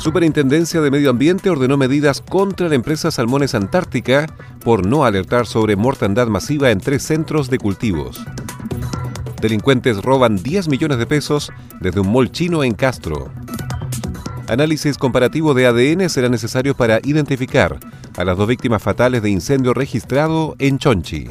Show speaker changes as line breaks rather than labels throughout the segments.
Superintendencia de Medio Ambiente ordenó medidas contra la empresa Salmones Antártica por no alertar sobre mortandad masiva en tres centros de cultivos. Delincuentes roban 10 millones de pesos desde un mall chino en Castro. Análisis comparativo de ADN será necesario para identificar a las dos víctimas fatales de incendio registrado en Chonchi.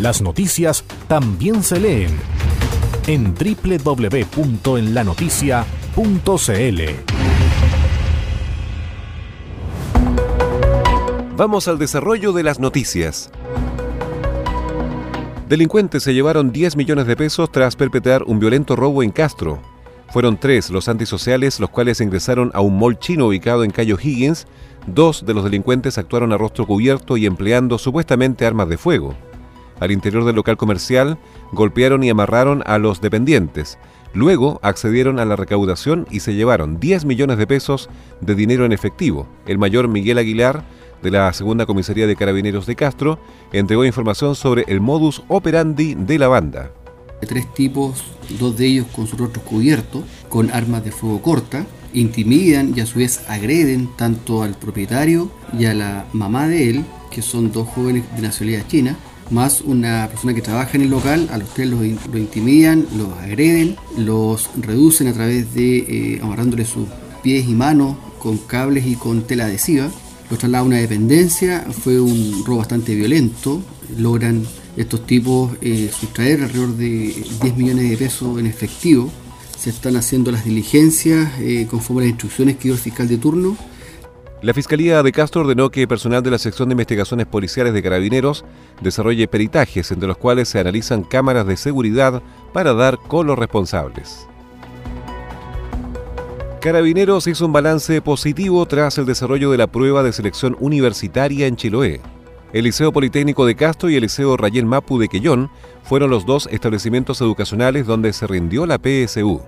Las noticias también se leen en www.enlanoticia.cl.
Vamos al desarrollo de las noticias. Delincuentes se llevaron 10 millones de pesos tras perpetrar un violento robo en Castro. Fueron tres los antisociales los cuales ingresaron a un mall chino ubicado en Cayo Higgins. Dos de los delincuentes actuaron a rostro cubierto y empleando supuestamente armas de fuego al interior del local comercial, golpearon y amarraron a los dependientes. Luego accedieron a la recaudación y se llevaron 10 millones de pesos de dinero en efectivo. El mayor Miguel Aguilar, de la Segunda Comisaría de Carabineros de Castro, entregó información sobre el modus operandi de la banda.
Tres tipos, dos de ellos con su rostro cubierto, con armas de fuego corta, intimidan y a su vez agreden tanto al propietario y a la mamá de él, que son dos jóvenes de nacionalidad china, más una persona que trabaja en el local, a los tres los, intimidan, los agreden, los reducen a través de eh, amarrándole sus pies y manos con cables y con tela adhesiva. Los trasladan a una dependencia, fue un robo bastante violento, logran estos tipos eh, sustraer alrededor de 10 millones de pesos en efectivo. Se están haciendo las diligencias eh, conforme a las instrucciones que dio el fiscal de turno
la Fiscalía de Castro ordenó que personal de la sección de investigaciones policiales de carabineros desarrolle peritajes entre los cuales se analizan cámaras de seguridad para dar con los responsables. Carabineros hizo un balance positivo tras el desarrollo de la prueba de selección universitaria en Chiloé. El Liceo Politécnico de Castro y el Liceo Rayel Mapu de Quellón fueron los dos establecimientos educacionales donde se rindió la PSU.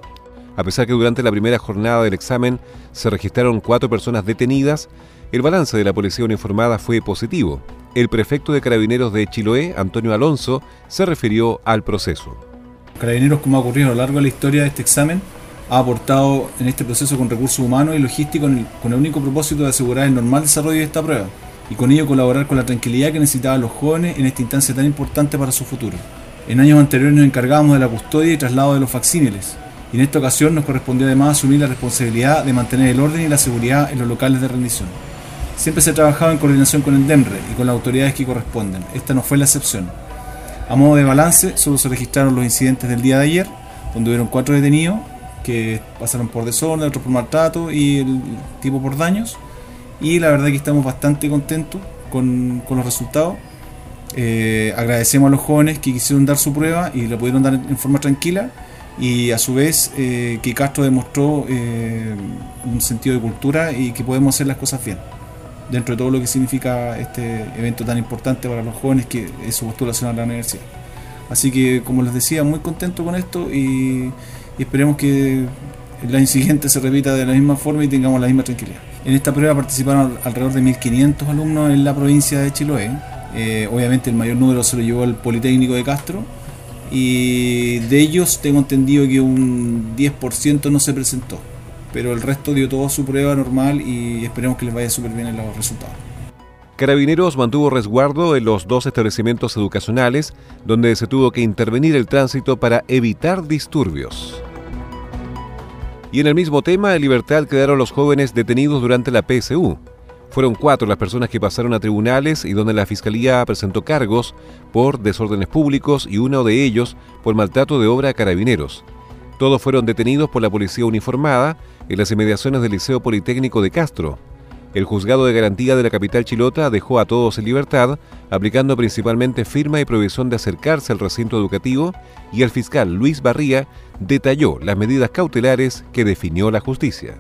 A pesar que durante la primera jornada del examen se registraron cuatro personas detenidas, el balance de la policía uniformada fue positivo. El prefecto de Carabineros de Chiloé, Antonio Alonso, se refirió al proceso.
Carabineros, como ha ocurrido a lo largo de la historia de este examen, ha aportado en este proceso con recursos humanos y logísticos con el único propósito de asegurar el normal desarrollo de esta prueba y con ello colaborar con la tranquilidad que necesitaban los jóvenes en esta instancia tan importante para su futuro. En años anteriores nos encargábamos de la custodia y traslado de los facsímiles, y en esta ocasión nos correspondió además asumir la responsabilidad de mantener el orden y la seguridad en los locales de rendición. Siempre se ha trabajado en coordinación con el DEMRE y con las autoridades que corresponden. Esta no fue la excepción. A modo de balance, solo se registraron los incidentes del día de ayer, donde hubieron cuatro detenidos que pasaron por desorden, otros por maltrato y el tipo por daños. Y la verdad que estamos bastante contentos con, los resultados. Eh, agradecemos a los jóvenes que quisieron dar su prueba y la pudieron dar en forma tranquila y a su vez eh, que Castro demostró eh, un sentido de cultura y que podemos hacer las cosas bien dentro de todo lo que significa este evento tan importante para los jóvenes que es su postulación a la universidad. Así que, como les decía, muy contento con esto y, esperemos que el año siguiente se repita de la misma forma y tengamos la misma tranquilidad. En esta prueba participaron alrededor de 1.500 alumnos en la provincia de Chiloé. Eh, obviamente el mayor número se lo llevó el Politécnico de Castro, y de ellos tengo entendido que un 10% no se presentó, pero el resto dio toda su prueba normal y esperemos que les vaya súper bien en los resultados.
Carabineros mantuvo resguardo en los dos establecimientos educacionales donde se tuvo que intervenir el tránsito para evitar disturbios. Y en el mismo tema, en libertad quedaron los jóvenes detenidos durante la PSU. Fueron cuatro las personas que pasaron a tribunales y donde la Fiscalía presentó cargos por desórdenes públicos y uno de ellos por maltrato de obra a carabineros. Todos fueron detenidos por la policía uniformada en las inmediaciones del Liceo Politécnico de Castro. El juzgado de garantía de la capital chilota dejó a todos en libertad, aplicando principalmente firma y prohibición de acercarse al recinto educativo, y el fiscal Luis Barría detalló las medidas cautelares que definió la justicia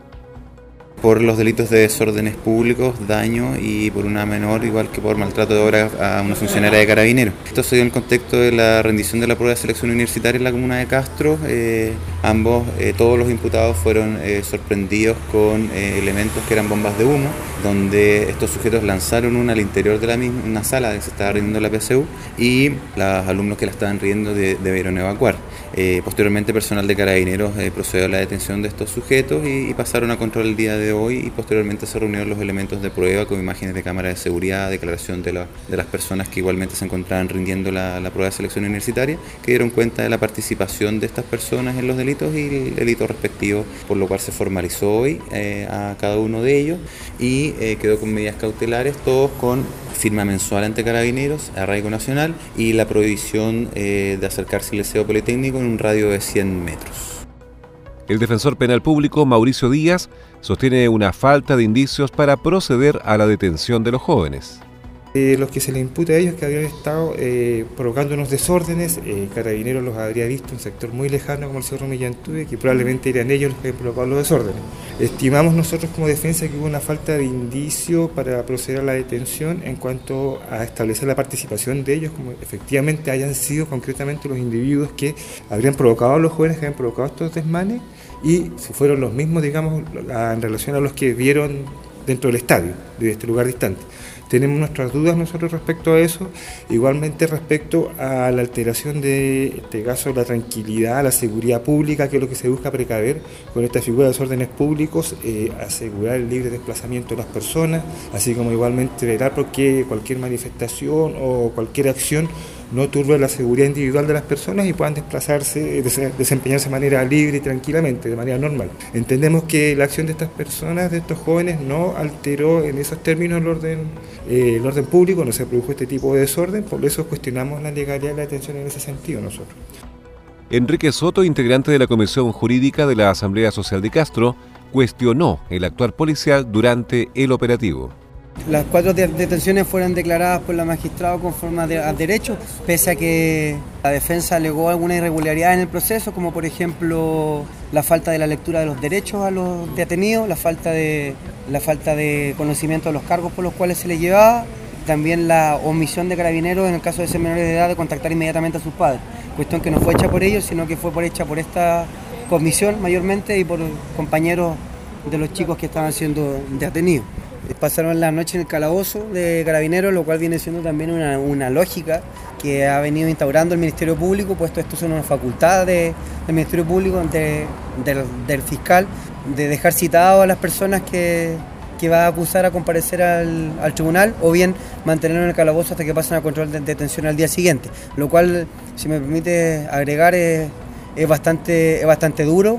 por los delitos de desórdenes públicos, daño y por una menor, igual que por maltrato de obra a una funcionaria de carabineros. Esto se dio en el contexto de la rendición de la prueba de selección universitaria en la comuna de Castro. Eh, ambos, eh, todos los imputados fueron eh, sorprendidos con elementos que eran bombas de humo, donde estos sujetos lanzaron una al interior de la misma, una sala que se estaba rindiendo la PSU y los alumnos que la estaban riendo debieron evacuar. Posteriormente, personal de carabineros procedió a la detención de estos sujetos y, pasaron a control el día de hoy y posteriormente se reunieron los elementos de prueba con imágenes de cámara de seguridad, declaración de, las personas que igualmente se encontraban rindiendo la, prueba de selección universitaria, que dieron cuenta de la participación de estas personas en los delitos y el delito respectivo, por lo cual se formalizó hoy eh, a cada uno de ellos y eh, quedó con medidas cautelares, todos con firma mensual ante carabineros, arraigo nacional y la prohibición eh, de acercarse al liceo politécnico en un radio de 100 metros.
El defensor penal público Mauricio Díaz sostiene una falta de indicios para proceder a la detención de los jóvenes.
Eh, los que se le imputa a ellos que habían estado eh, provocando unos desórdenes, eh, Carabineros los habría visto en un sector muy lejano como el Cerro Millantúe, que probablemente eran ellos los que habían provocado los desórdenes. Estimamos nosotros como defensa que hubo una falta de indicio para proceder a la detención en cuanto a establecer la participación de ellos, como efectivamente hayan sido concretamente los individuos que habrían provocado a los jóvenes que habían provocado estos desmanes y si fueron los mismos, digamos, en relación a los que vieron dentro del estadio, de este lugar distante. Tenemos nuestras dudas nosotros respecto a eso, igualmente respecto a la alteración de este caso la tranquilidad, la seguridad pública, que es lo que se busca precaver con esta figura de desórdenes públicos, eh, asegurar el libre desplazamiento de las personas, así como igualmente velar porque cualquier manifestación o cualquier acción no turbe la seguridad individual de las personas y puedan desplazarse, desempeñarse de manera libre y tranquilamente, de manera normal. Entendemos que la acción de estas personas, de estos jóvenes, no alteró en esos términos el orden, eh, el orden público, no se produjo este tipo de desorden, por eso cuestionamos la legalidad de la detención en ese sentido nosotros.
Enrique Soto, integrante de la Comisión Jurídica de la Asamblea Social de Castro, cuestionó el actuar policial durante el operativo.
Las cuatro detenciones fueron declaradas por la magistrada conforme a derecho, pese a que la defensa alegó alguna irregularidad en el proceso, como por ejemplo la falta de la lectura de los derechos a los detenidos, la falta de, la falta de conocimiento de los cargos por los cuales se les llevaba, también la omisión de carabineros en el caso de ser menores de edad de contactar inmediatamente a sus padres, cuestión que no fue hecha por ellos, sino que fue hecha por esta comisión mayormente y por compañeros de los chicos que estaban siendo detenidos pasaron la noche en el calabozo de carabineros, lo cual viene siendo también una, lógica que ha venido instaurando el Ministerio Público, puesto esto es una facultad del Ministerio Público, del, fiscal, de dejar citado a las personas que, va a acusar a comparecer al, tribunal o bien mantenerlo en el calabozo hasta que pasen a control de detención al día siguiente, lo cual, si me permite agregar, es, bastante, es bastante duro,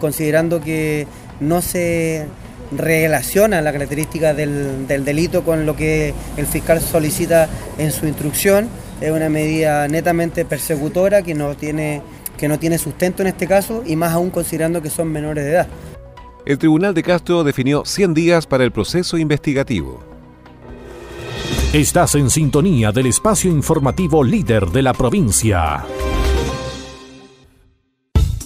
considerando que no se relaciona la característica del, delito con lo que el fiscal solicita en su instrucción. Es una medida netamente persecutora que no tiene, que no tiene sustento en este caso y más aún considerando que son menores de edad.
El Tribunal de Castro definió 100 días para el proceso investigativo.
Estás en sintonía del espacio informativo líder de la provincia.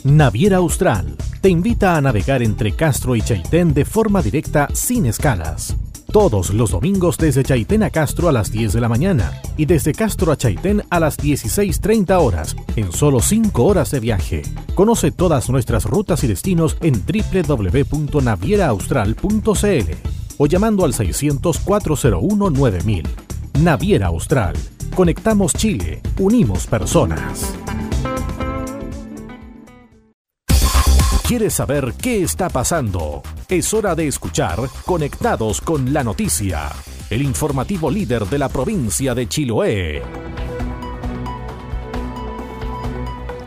Naviera Austral te invita a navegar entre Castro y Chaitén de forma directa sin escalas. Todos los domingos desde Chaitén a Castro a las 10 de la mañana y desde Castro a Chaitén a las 16.30 horas en solo 5 horas de viaje. Conoce todas nuestras rutas y destinos en www.navieraaustral.cl o llamando al 600 401 9000. Naviera Austral. Conectamos Chile, unimos personas. ¿Quieres saber qué está pasando? Es hora de escuchar Conectados con la Noticia. el informativo líder de la provincia de Chiloé.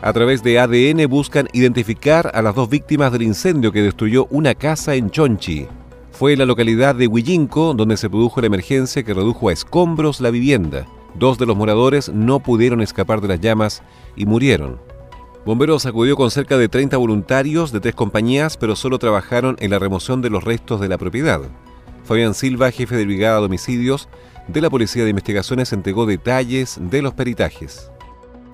A través de ADN buscan identificar a las dos víctimas del incendio que destruyó una casa en Chonchi. Fue la localidad de Huillinco donde se produjo la emergencia que redujo a escombros la vivienda. Dos de los moradores no pudieron escapar de las llamas y murieron. Bomberos acudió con cerca de 30 voluntarios de tres compañías, pero solo trabajaron en la remoción de los restos de la propiedad. Fabián Silva, jefe de brigada de homicidios de la Policía de Investigaciones, entregó detalles de los peritajes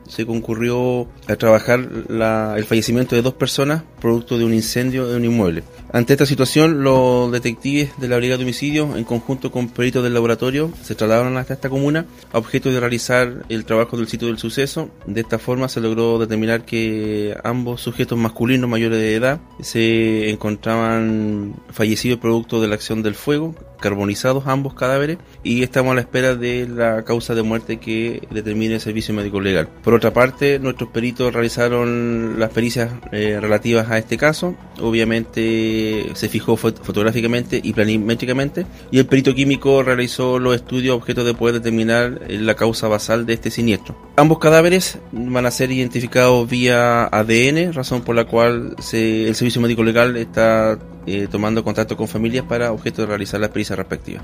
se concurrió a trabajar el fallecimiento de dos personas producto de un incendio de un inmueble. Ante esta situación, los detectives de la Brigada de Homicidios, en conjunto con peritos del laboratorio, se trasladaron hasta esta comuna a objeto de realizar el trabajo del sitio del suceso. De esta forma se logró determinar que ambos sujetos masculinos mayores de edad se encontraban fallecidos producto de la acción del fuego, carbonizados ambos cadáveres, y estamos a la espera de la causa de muerte que determine el servicio médico legal. Por otra parte, nuestros peritos realizaron las pericias eh, relativas a este caso. Obviamente se fijó fotográficamente y planimétricamente. Y el perito químico realizó los estudios objeto de poder determinar eh, la causa basal de este siniestro. Ambos cadáveres van a ser identificados vía ADN, razón por la cual el servicio médico legal está eh, tomando contacto con familias para objeto de realizar la pericia respectiva.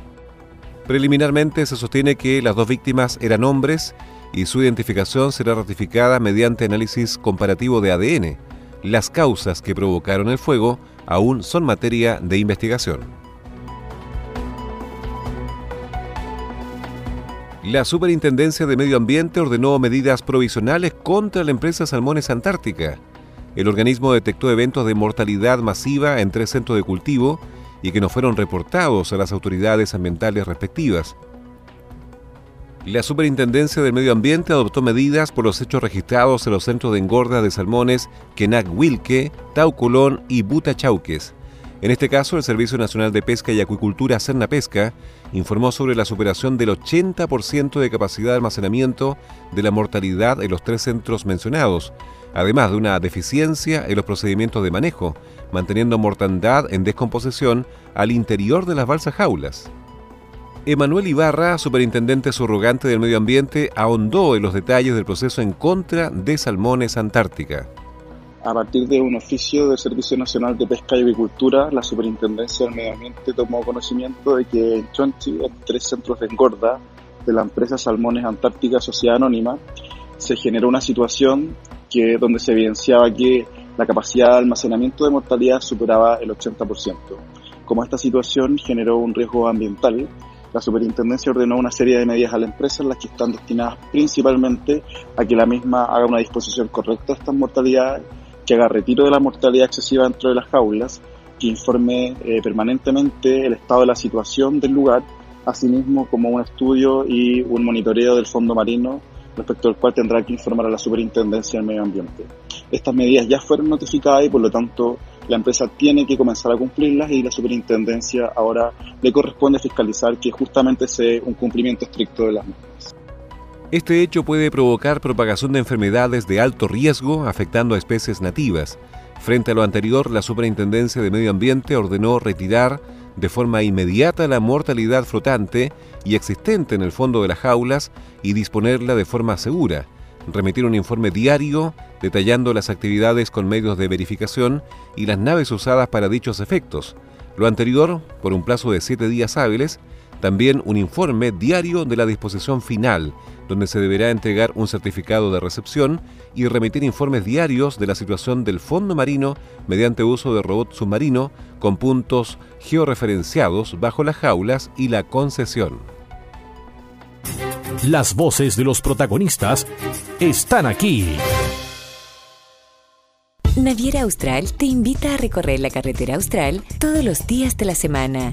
Preliminarmente se sostiene que las dos víctimas eran hombres y su identificación será ratificada mediante análisis comparativo de ADN. Las causas que provocaron el fuego aún son materia de investigación. La Superintendencia de Medio Ambiente ordenó medidas provisionales contra la empresa Salmones Antártica. El organismo detectó eventos de mortalidad masiva en tres centros de cultivo y que no fueron reportados a las autoridades ambientales respectivas. La Superintendencia del Medio Ambiente adoptó medidas por los hechos registrados en los centros de engorda de salmones Kenak Wilke, Taucolón y Butachauques. En este caso, el Servicio Nacional de Pesca y Acuicultura Cerna Pesca informó sobre la superación del 80% de capacidad de almacenamiento de la mortalidad en los tres centros mencionados, además de una deficiencia en los procedimientos de manejo, manteniendo mortandad en descomposición al interior de las balsas jaulas. Emanuel Ibarra, superintendente subrogante del medio ambiente, ahondó en los detalles del proceso en contra de Salmones Antártica.
A partir de un oficio del Servicio Nacional de Pesca y Agricultura, la Superintendencia del Medio Ambiente tomó conocimiento de que en Chonchi, en tres centros de engorda de la empresa Salmones Antártica Sociedad Anónima, se generó una situación que, donde se evidenciaba que la capacidad de almacenamiento de mortalidad superaba el 80%. Como esta situación generó un riesgo ambiental, la superintendencia ordenó una serie de medidas a la empresa en las que están destinadas principalmente a que la misma haga una disposición correcta de estas mortalidades, que haga retiro de la mortalidad excesiva dentro de las jaulas, que informe eh, permanentemente el estado de la situación del lugar, asimismo como un estudio y un monitoreo del fondo marino respecto al cual tendrá que informar a la Superintendencia del Medio Ambiente. Estas medidas ya fueron notificadas y por lo tanto la empresa tiene que comenzar a cumplirlas y la superintendencia ahora le corresponde fiscalizar que justamente sea un cumplimiento estricto de las normas.
Este hecho puede provocar propagación de enfermedades de alto riesgo afectando a especies nativas. Frente a lo anterior, la Superintendencia de Medio Ambiente ordenó retirar de forma inmediata la mortalidad flotante y existente en el fondo de las jaulas y disponerla de forma segura, remitir un informe diario detallando las actividades con medios de verificación y las naves usadas para dichos efectos. Lo anterior, por un plazo de siete días hábiles, también un informe diario de la disposición final, donde se deberá entregar un certificado de recepción y remitir informes diarios de la situación del fondo marino mediante uso de robot submarino con puntos georreferenciados bajo las jaulas y la concesión.
Las voces de los protagonistas están aquí.
Naviera Austral te invita a recorrer la carretera austral todos los días de la semana.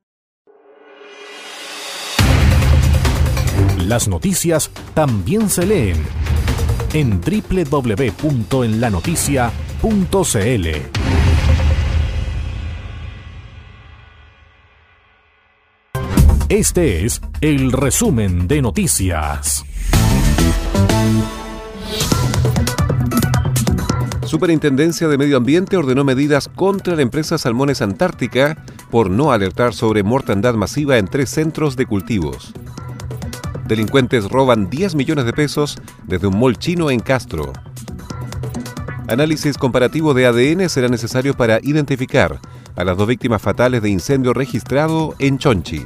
Las noticias también se leen en www.enlanoticia.cl. Este es el resumen de noticias.
Superintendencia de Medio Ambiente ordenó medidas contra la empresa Salmones Antártica por no alertar sobre mortandad masiva en tres centros de cultivos. Delincuentes roban 10 millones de pesos desde un mall chino en Castro. Análisis comparativo de ADN será necesario para identificar a las dos víctimas fatales de incendio registrado en Chonchi.